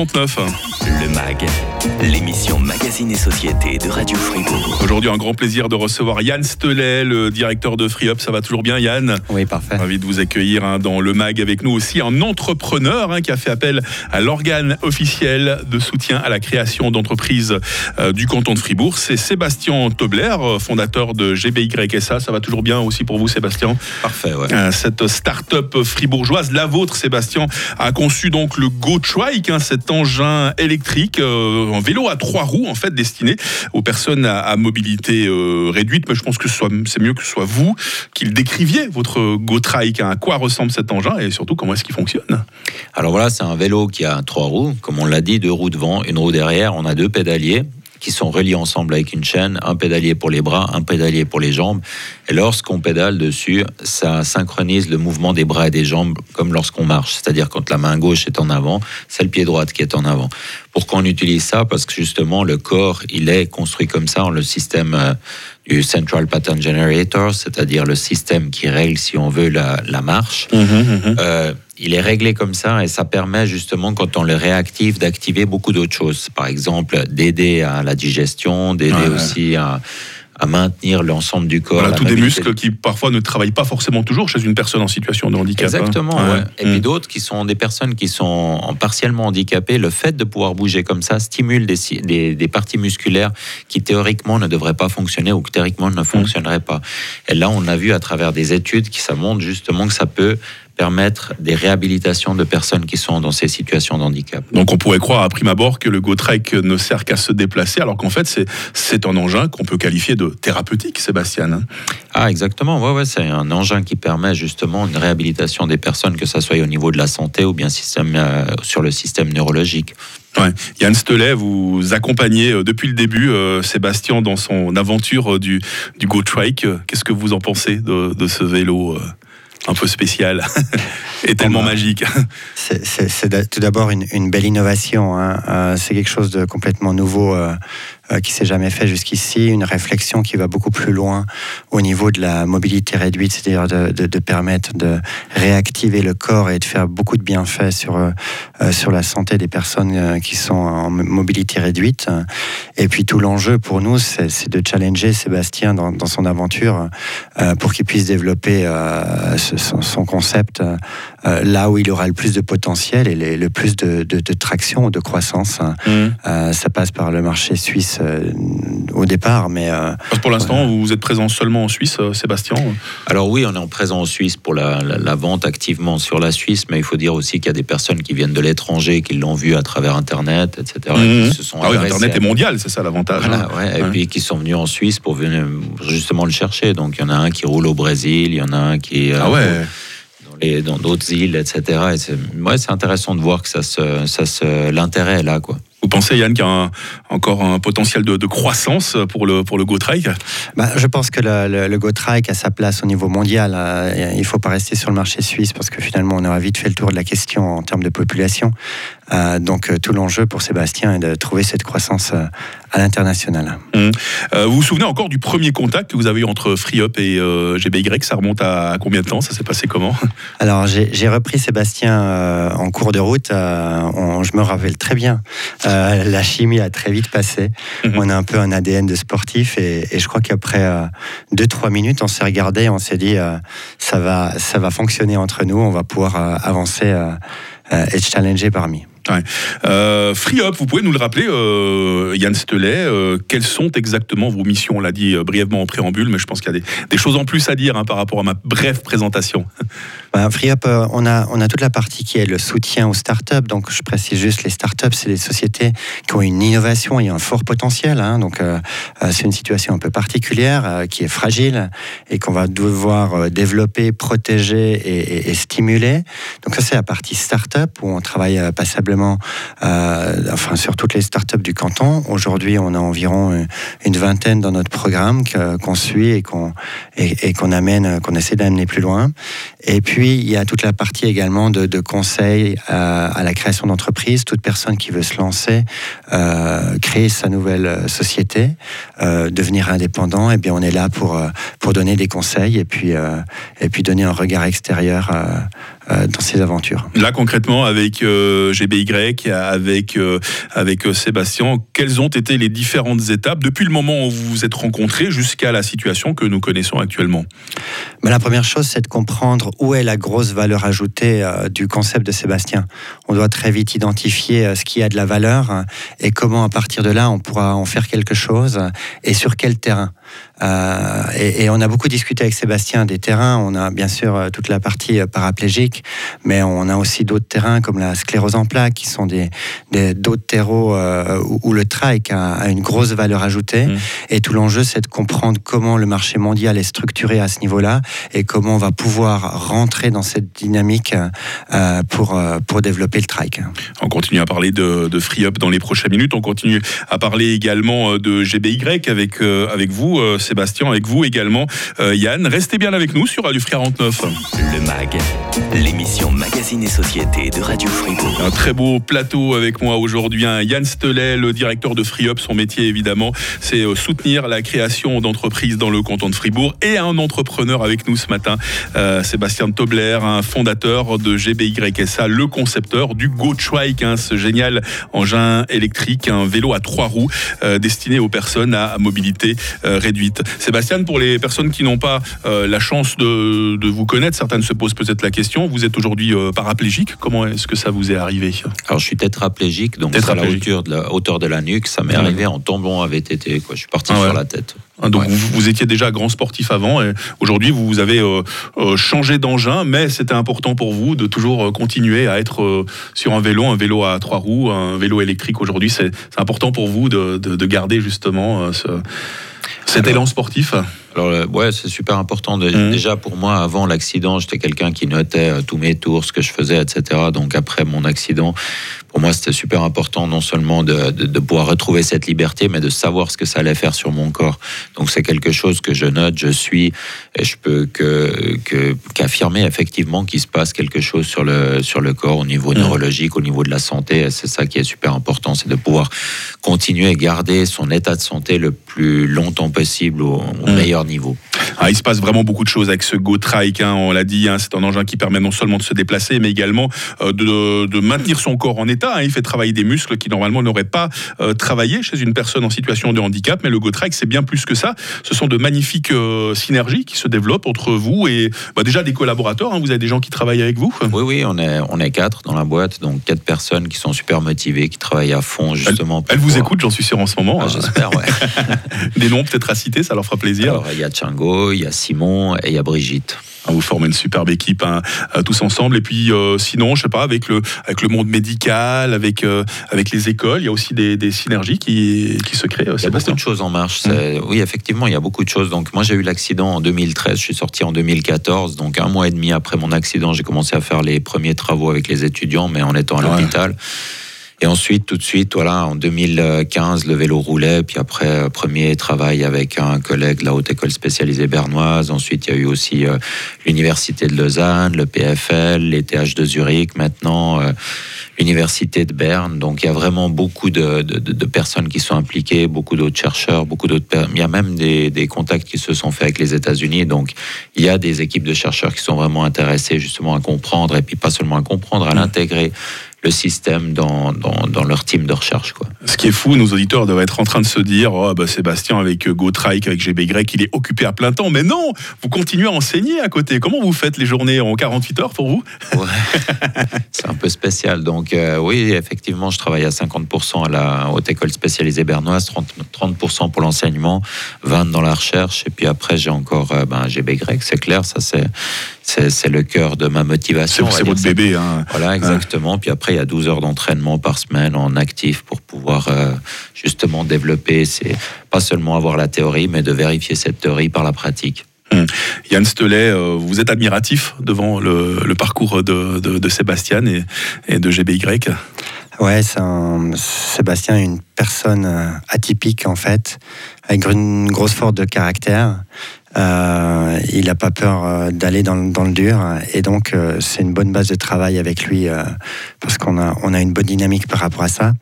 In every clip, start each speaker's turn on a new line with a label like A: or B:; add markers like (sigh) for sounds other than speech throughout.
A: Le MAG, l'émission Magazine et Société de Radio Fribourg.
B: Aujourd'hui, un grand plaisir de recevoir Yann Stelet, le directeur de FreeUp. Ça va toujours bien, Yann
C: Oui, parfait.
B: Ravi de vous accueillir hein, dans le MAG avec nous aussi. Un entrepreneur hein, qui a fait appel à l'organe officiel de soutien à la création d'entreprises euh, du canton de Fribourg. C'est Sébastien Tobler, euh, fondateur de GBYSA. Ça va toujours bien aussi pour vous, Sébastien
C: Parfait, ouais.
B: Euh, Cette start-up fribourgeoise, la vôtre, Sébastien, a conçu donc le GoTrike, hein, engin électrique, euh, un vélo à trois roues en fait destiné aux personnes à, mobilité euh, réduite. Mais je pense que c'est mieux que ce soit vous qui le décriviez votre GoTrike. hein. À quoi ressemble cet engin et surtout comment est-ce qu'il fonctionne?
C: Alors voilà, c'est un vélo qui a trois roues, comme on l'a dit, deux roues devant, une roue derrière. On a deux pédaliers qui sont reliés ensemble avec une chaîne, un pédalier pour les bras, un pédalier pour les jambes. Et lorsqu'on pédale dessus, ça synchronise le mouvement des bras et des jambes comme lorsqu'on marche. C'est-à-dire quand la main gauche est en avant, c'est le pied droit qui est en avant. Pourquoi on utilise ça Parce que justement, le corps, il est construit comme ça, le système euh, du Central Pattern Generator, c'est-à-dire le système qui règle, si on veut, la, la marche. Euh, il est réglé comme ça et ça permet justement, quand on le réactive, d'activer beaucoup d'autres choses. Par exemple, d'aider à la digestion, d'aider
B: Ouais, ouais.
C: aussi à, à maintenir l'ensemble du corps.
B: Voilà, tous des muscles qui parfois ne travaillent pas forcément toujours chez une personne en situation de handicap. hein.
C: Exactement,
B: ouais.
C: Et
B: Mm.
C: puis d'autres qui sont des personnes qui sont en- partiellement handicapées, le fait de pouvoir bouger comme ça stimule des, si- des, des parties musculaires qui théoriquement ne devraient pas fonctionner ou qui théoriquement ne fonctionneraient pas. Et là, on a vu à travers des études qui ça montre justement que ça peut permettre des réhabilitations de personnes qui sont dans ces situations de handicap.
B: Donc on pourrait croire à prime abord que le GoTrike ne sert qu'à se déplacer, alors qu'en fait c'est- un engin qu'on peut qualifier de thérapeutique, Sébastien. hein.
C: Ah, exactement. Ouais, ouais, c'est un engin qui permet justement une réhabilitation des personnes, que ça soit au niveau de la santé ou bien système, euh, sur le système neurologique.
B: Ouais. Yann Stelet, vous accompagnez euh, depuis le début euh, Sébastien dans son aventure du, du GoTrike. Qu'est-ce que vous en pensez de, de ce vélo euh, un peu spécial (laughs) et tellement magique
D: C'est- tout d'abord une, une belle innovation. hein. Euh, c'est quelque chose de complètement nouveau euh, qui s'est jamais fait jusqu'ici. Une réflexion qui va beaucoup plus loin au niveau de la mobilité réduite, c'est-à-dire de, de- de permettre de réactiver le corps et de faire beaucoup de bienfaits sur euh, euh, sur la santé des personnes euh, qui sont en mo- mobilité réduite. Et puis tout l'enjeu pour nous, c'est de challenger Sébastien dans, dans son aventure euh, pour qu'il puisse développer euh, ce- son, son concept euh, euh, là où il aura le plus de potentiel et les- le plus de, de- de traction ou de croissance. hein. Euh, ça passe par le marché suisse euh, au départ, mais euh,
B: Parce que pour l'instant, vous êtes présent seulement en Suisse, euh, Sébastien
C: Alors oui, on est en présent en Suisse pour la, la- la vente activement sur la Suisse, mais il faut dire aussi qu'il y a des personnes qui viennent de l'étranger, qui l'ont vu à travers Internet, etc. et qui se sont
B: Ah oui, Internet
C: à-
B: est mondial, c'est ça l'avantage.
C: Voilà,
B: hein.
C: ouais, et
B: Ouais.
C: puis qui sont venus en Suisse pour venir justement le chercher. Donc il y en a un qui roule au Brésil, il y en a un qui est
B: Ah ouais.
C: dans d'autres îles, etc. Et c'est ouais, c'est intéressant de voir que ça se, ça se, l'intérêt est là, quoi.
B: Vous pensez, Yann, qu'il y a encore un potentiel de, croissance pour le, pour le GoTrike
D: bah, je pense que le, le, le GoTrike a sa place au niveau mondial. Euh, il ne faut pas rester sur le marché suisse parce que finalement, on aura vite fait le tour de la question en termes de population. Euh, donc, euh, tout l'enjeu pour Sébastien est de trouver cette croissance euh, à l'international.
B: Euh, vous vous souvenez encore du premier contact que vous avez eu entre FreeUp et euh, GBY Ça remonte à, combien de temps? Ça s'est passé comment? (laughs)
D: Alors, j'ai repris Sébastien euh, en cours de route. euh, on- je me rappelle très bien. Euh, la chimie a très vite passé.
B: Mhm.
D: On a un peu un ADN de sportif et, et je crois qu'après 2-3 minutes, on s'est regardé, on s'est dit euh, ça, va, ça va fonctionner entre nous, on va pouvoir avancer et challenger parmi.
B: Euh, FreeUp, vous pouvez nous le rappeler, euh, Yann Stelet, euh, quelles sont exactement vos missions? On l'a dit brièvement en préambule, mais je pense qu'il y a des, choses en plus à dire hein, par rapport à ma brève présentation. (laughs)
D: Ben, FreeUp, euh, on, a, toute la partie qui est le soutien aux startups. Donc, je précise juste, les startups, c'est des sociétés qui ont une innovation et un fort potentiel. hein. donc, c'est une situation un peu particulière, qui est fragile et qu'on va devoir développer, protéger et, et- stimuler. Donc, ça, c'est la partie startup où on travaille passablement euh, enfin, sur toutes les startups du canton. Aujourd'hui, on a environ une, vingtaine dans notre programme qu'on suit et qu'on et, et qu'on amène, qu'on essaie d'amener plus loin. Et puis, il y a toute la partie également de, conseils à, à la création d'entreprise. Toute personne qui veut se lancer, euh, créer sa nouvelle euh, société, euh, devenir indépendant, et bien, on est là pour, euh, pour donner des conseils et puis, euh, et puis donner un regard extérieur euh, euh, dans ces aventures.
B: Là, concrètement, avec euh, GBY, avec, avec Sébastien. Quelles ont été les différentes étapes depuis le moment où vous vous êtes rencontrés jusqu'à la situation que nous connaissons actuellement?
D: La première chose, c'est de comprendre où est la grosse valeur ajoutée du concept de Sébastien. On doit très vite identifier ce qui a de la valeur et comment à partir de là on pourra en faire quelque chose et sur quel terrain. Euh, et, on a beaucoup discuté avec Sébastien des terrains. On a bien sûr euh, toute la partie euh, paraplégique, mais on a aussi d'autres terrains comme la sclérose en plaques, qui sont des, d'autres terreaux où, le trike a, une grosse valeur ajoutée. Mmh. Et tout l'enjeu, c'est de comprendre comment le marché mondial est structuré à ce niveau-là et comment on va pouvoir rentrer dans cette dynamique pour, pour développer le trike.
B: On continue à parler de, de Free Up dans les prochaines minutes. On continue à parler également de GBY avec, avec vous. Sébastien, avec vous également, euh, Yann. Restez bien avec nous sur Radio Free 49.
A: Le MAG, l'émission Magazine et Société de Radio Fribourg.
B: Un très beau plateau avec moi aujourd'hui. Hein. Yann Stelet, le directeur de Free Up. Son métier, évidemment, c'est euh, soutenir la création d'entreprises dans le canton de Fribourg. Et un entrepreneur avec nous ce matin, euh, Sébastien Tobler, un fondateur de GBYSA, le concepteur du GoTrike, hein, ce génial engin électrique, un vélo à trois roues destiné aux personnes à mobilité réduite. Sébastien, pour les personnes qui n'ont pas euh, la chance de, vous connaître, certaines se posent peut-être la question. Vous êtes aujourd'hui euh, paraplégique. Comment est-ce que ça vous est arrivé?
C: Alors, je suis tétraplégique, donc à la hauteur de la, hauteur de la nuque. Ça m'est arrivé en tombant à VTT. Quoi. Je suis parti ah sur la tête.
B: Donc vous, étiez déjà grand sportif avant et aujourd'hui vous avez euh, changé d'engin, mais c'était important pour vous de toujours continuer à être sur un vélo, un vélo à trois roues, un vélo électrique aujourd'hui. C'est important pour vous de, de garder justement ce, cet élan sportif?
C: alors, ouais, c'est super important. Mmh. Déjà, pour moi, avant l'accident, j'étais quelqu'un qui notait euh, tous mes tours, ce que je faisais, etc. Donc, après mon accident, pour moi, c'était super important non seulement de, de, pouvoir retrouver cette liberté, mais de savoir ce que ça allait faire sur mon corps. Donc, c'est quelque chose que je note, je suis, et je peux que, qu'affirmer effectivement qu'il se passe quelque chose sur le, sur le corps au niveau neurologique, au niveau de la santé. C'est ça qui est super important, c'est de pouvoir continuer à garder son état de santé le plus longtemps possible au, mmh. meilleur niveau.
B: Ah, il se passe vraiment beaucoup de choses avec ce GoTrike, hein, on l'a dit, hein, c'est un engin qui permet non seulement de se déplacer, mais également euh, de, de, maintenir son corps en état. Hein. Il fait travailler des muscles qui normalement n'auraient pas euh, travaillé chez une personne en situation de handicap, mais le GoTrike, c'est bien plus que ça. Ce sont de magnifiques euh, synergies qui se développent entre vous et bah, déjà des collaborateurs. Vous avez des gens qui travaillent avec vous?
C: Oui, oui, on est, on est quatre dans la boîte, donc quatre personnes qui sont super motivées, qui travaillent à fond justement.
B: Elles, vous écoutent, j'en suis sûr en ce moment.
C: Ah, j'espère, ouais. (laughs)
B: des noms peut-être à citer, ça leur fera plaisir.
C: Alors, il y a Tchango, il y a Simon et il y a Brigitte.
B: Ah, vous formez une superbe équipe hein, euh, tous ensemble. Et puis euh, sinon, je sais pas, avec le, avec le monde médical, avec, euh, avec les écoles, il y a aussi des, des synergies qui, qui se créent.
C: Il y a beaucoup de choses en marche. Mmh. Oui, effectivement, il y a beaucoup de choses. Donc moi, j'ai eu l'accident en 2013, je suis sorti en 2014. Donc un mois et demi après mon accident, j'ai commencé à faire les premiers travaux avec les étudiants, mais en étant à l'hôpital. Et ensuite, tout de suite, voilà, en 2015, le vélo roulait. Puis après, euh, premier travail avec un collègue de la Haute École spécialisée bernoise. Ensuite, il y a eu aussi euh, l'Université de Lausanne, le PFL, les TH de Zurich, maintenant euh, l'Université de Berne. Donc, il y a vraiment beaucoup de, de, de personnes qui sont impliquées, beaucoup d'autres chercheurs, beaucoup d'autres. Il y a même des, des, contacts qui se sont faits avec les États-Unis. Donc, il y a des équipes de chercheurs qui sont vraiment intéressées justement à comprendre, et puis pas seulement à comprendre, à mmh. l'intégrer le système dans, dans, leur team de recherche. Quoi.
B: Ce qui est fou, nos auditeurs doivent être en train de se dire oh, bah, Sébastien, avec euh, GoTrike, avec GBY, il est occupé à plein temps. Mais non, vous continuez à enseigner à côté. Comment vous faites les journées en 48 heures pour vous? (laughs)
C: Ouais. C'est un peu spécial. Donc, euh, oui, effectivement, je travaille à 50% à la haute école spécialisée bernoise, 30%, 30 pour l'enseignement, 20% dans la recherche. Et puis après, j'ai encore euh, ben, GBY, c'est clair, ça c'est c'est le cœur de ma motivation.
B: C'est votre bébé. Hein.
C: Voilà, exactement. Puis après, il y a 12 heures d'entraînement par semaine en actif pour pouvoir euh, justement développer, c'est pas seulement avoir la théorie, mais de vérifier cette théorie par la pratique.
B: Hum. Yann Stelet, euh, vous êtes admiratif devant le, parcours de, Sébastien et, et de GBY
D: Ouais, un... Sébastien est une personne euh, atypique en fait, avec une grosse force de caractère. Euh, il n'a pas peur euh, d'aller dans, le dur et donc euh, c'est une bonne base de travail avec lui parce qu'on a, on a une bonne dynamique par rapport à ça.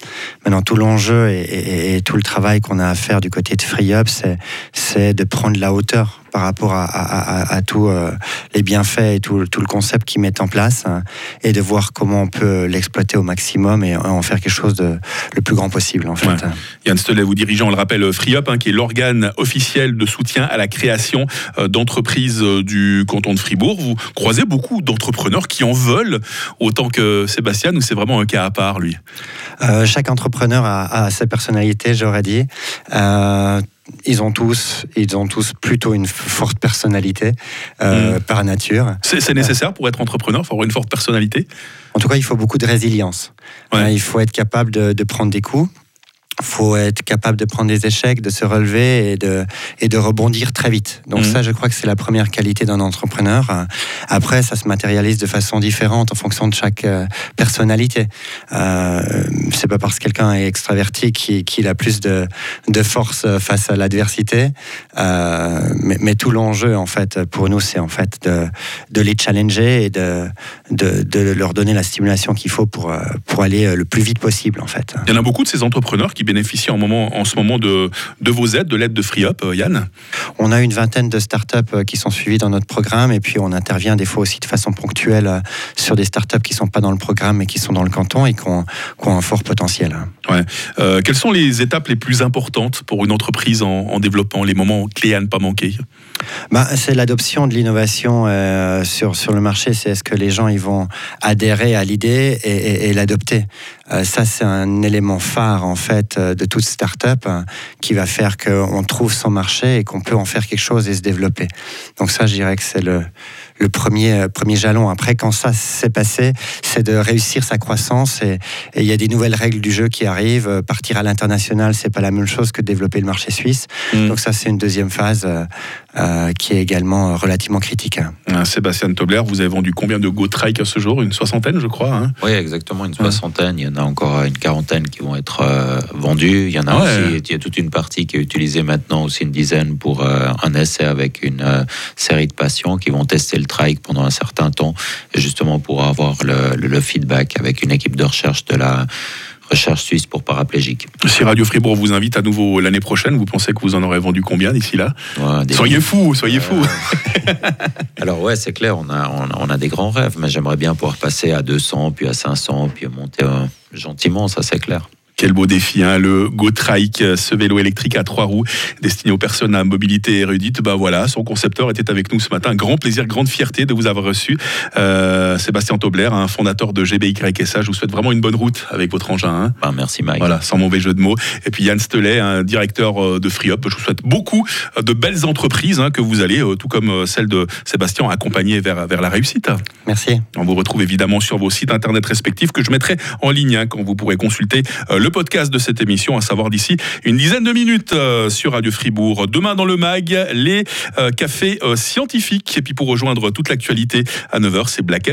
D: Maintenant, tout l'enjeu et, tout le travail qu'on a à faire du côté de FreeUp, c'est, c'est de prendre la hauteur par rapport à, à, à, tous euh, les bienfaits et tout, tout le concept qu'ils mettent en place hein, et de voir comment on peut l'exploiter au maximum et en faire quelque chose de le plus grand possible en fait.
B: Yann Stelet, vous dirigeant, on le rappelle, FreeUp, hein, qui est l'organe officiel de soutien à la création euh, d'entreprises euh, du canton de Fribourg. Vous croisez beaucoup d'entrepreneurs qui en veulent autant que Sébastien ou c'est vraiment un cas à part lui?
D: Chaque entrepreneur a, a sa personnalité, j'aurais dit ils ont tous, ils ont tous plutôt une forte personnalité euh, hmm. par nature.
B: C'est nécessaire pour être entrepreneur, pour avoir une forte personnalité?
D: En tout cas, il faut beaucoup de résilience. il faut être capable de prendre des coups faut être capable de prendre des échecs, de se relever et de, et de rebondir très vite. Donc mhm. ça, je crois que c'est la première qualité d'un entrepreneur. Après, ça se matérialise de façon différente en fonction de chaque euh, personnalité. Euh, c'est pas parce que quelqu'un est extraverti qu'il a plus de, de force face à l'adversité. Euh, mais, mais, tout l'enjeu, en fait, pour nous, c'est en fait de, de les challenger et de, de, de leur donner la stimulation qu'il faut pour, pour aller le plus vite possible, en fait.
B: Il y en a beaucoup de ces entrepreneurs qui bénéficient en, moment, en ce moment de, de vos aides, de l'aide de FreeUp, euh, Yann?
D: On a une vingtaine de startups euh, qui sont suivies dans notre programme et puis on intervient des fois aussi de façon ponctuelle euh, sur des startups qui ne sont pas dans le programme mais qui sont dans le canton et qui ont, un fort potentiel.
B: Ouais. quelles sont les étapes les plus importantes pour une entreprise en, en développement, les moments clés à ne pas manquer?
D: Bah, C'est l'adoption de l'innovation sur, sur le marché. C'est est-ce que les gens ils vont adhérer à l'idée et, l'adopter. ça, c'est un élément phare en fait euh, de toute start-up euh, qui va faire qu'on trouve son marché et qu'on peut en faire quelque chose et se développer. Donc ça, je dirais que c'est le, le premier, euh, premier jalon. Après, quand ça s'est passé, c'est de réussir sa croissance et il y a des nouvelles règles du jeu qui arrivent. Partir à l'international, c'est pas la même chose que développer le marché suisse. Mm. Donc ça, c'est une deuxième phase qui est également relativement critique.
B: Ah, Sébastien Tobler, vous avez vendu combien de GoTrike ce jour? Une soixantaine, je crois. Hein?
C: Oui, exactement, une soixantaine. Il y en a encore une quarantaine qui vont être vendu. Il y en a aussi, il y a toute une partie qui est utilisée maintenant, aussi une dizaine pour euh, un essai avec une euh, série de patients qui vont tester le trike pendant un certain temps, justement pour avoir le, le feedback avec une équipe de recherche de la recherche suisse pour paraplégiques.
B: Si Radio Fribourg vous invite à nouveau l'année prochaine, vous pensez que vous en aurez vendu combien d'ici là Soyez fous, soyez fous. (laughs)
C: Alors ouais, c'est clair, on a, on a, des grands rêves, mais j'aimerais bien pouvoir passer à 200, puis à 500, puis monter euh, gentiment, ça c'est clair.
B: Quel beau défi, hein, le GoTrike, ce vélo électrique à trois roues destiné aux personnes à mobilité érudite. Bah voilà, son concepteur était avec nous ce matin. Grand plaisir, grande fierté de vous avoir reçu. Euh, Sébastien Tobler, un fondateur de GBYSA. Je vous souhaite vraiment une bonne route avec votre engin. Hein.
C: Bah, merci Mike.
B: Voilà, sans mauvais jeu de mots. Et puis Yann Stelet, un directeur euh, de FreeUp. Je vous souhaite beaucoup euh, de belles entreprises hein, que vous allez, tout comme celle de Sébastien, accompagner vers, vers la réussite.
D: Merci.
B: On vous retrouve évidemment sur vos sites internet respectifs que je mettrai en ligne quand vous pourrez consulter le le podcast de cette émission, à savoir d'ici une dizaine de minutes euh, sur Radio Fribourg. Demain dans le MAG, les euh, cafés euh, scientifiques. Et puis pour rejoindre toute l'actualité à 9h, c'est Black